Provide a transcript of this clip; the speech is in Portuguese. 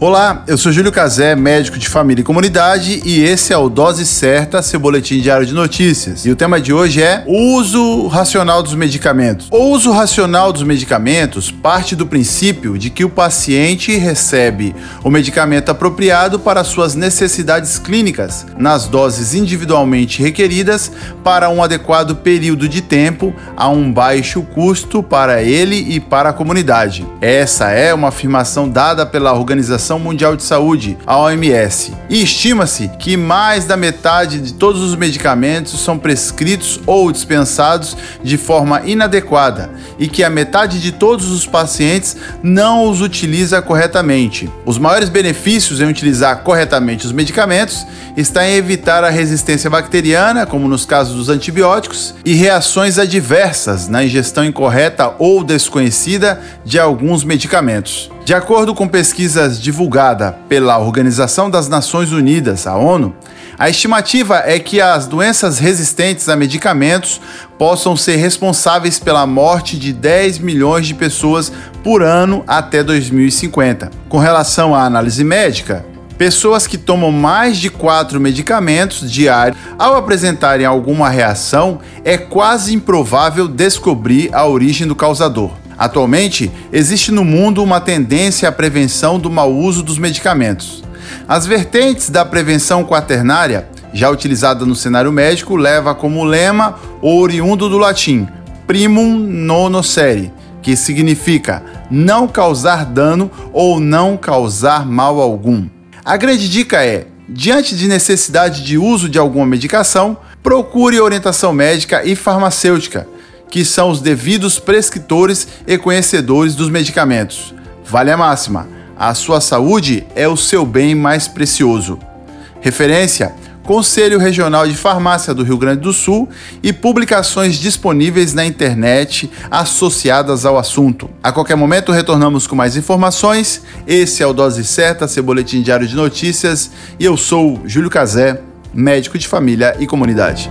Olá, eu sou Júlio Cazé, médico de família e comunidade, e esse é o Dose Certa, seu boletim diário de notícias. E o tema de hoje é uso racional dos medicamentos. O uso racional dos medicamentos parte do princípio de que o paciente recebe o medicamento apropriado para suas necessidades clínicas, nas doses individualmente requeridas, para um adequado período de tempo, a um baixo custo para ele e para a comunidade. Essa é uma afirmação dada pela Organização Organização Mundial de Saúde, a OMS. E estima-se que mais da metade de todos os medicamentos são prescritos ou dispensados de forma inadequada e que a metade de todos os pacientes não os utiliza corretamente. Os maiores benefícios em utilizar corretamente os medicamentos está em evitar a resistência bacteriana, como nos casos dos antibióticos, e reações adversas na ingestão incorreta ou desconhecida de alguns medicamentos. De acordo com pesquisas divulgadas pela Organização das Nações Unidas, a ONU, a estimativa é que as doenças resistentes a medicamentos possam ser responsáveis pela morte de 10 milhões de pessoas por ano até 2050. Com relação à análise médica, pessoas que tomam mais de quatro medicamentos diários, ao apresentarem alguma reação, é quase improvável descobrir a origem do causador. Atualmente, existe no mundo uma tendência à prevenção do mau uso dos medicamentos. As vertentes da prevenção quaternária, já utilizada no cenário médico, leva como lema o oriundo do latim primum nocere, que significa não causar dano ou não causar mal algum. A grande dica é: diante de necessidade de uso de alguma medicação, procure orientação médica e farmacêutica que são os devidos prescritores e conhecedores dos medicamentos. Vale a máxima: a sua saúde é o seu bem mais precioso. Referência: Conselho Regional de Farmácia do Rio Grande do Sul e publicações disponíveis na internet associadas ao assunto. A qualquer momento retornamos com mais informações. Esse é o Dose Certa, seu boletim diário de notícias, e eu sou Júlio Cazé, médico de família e comunidade.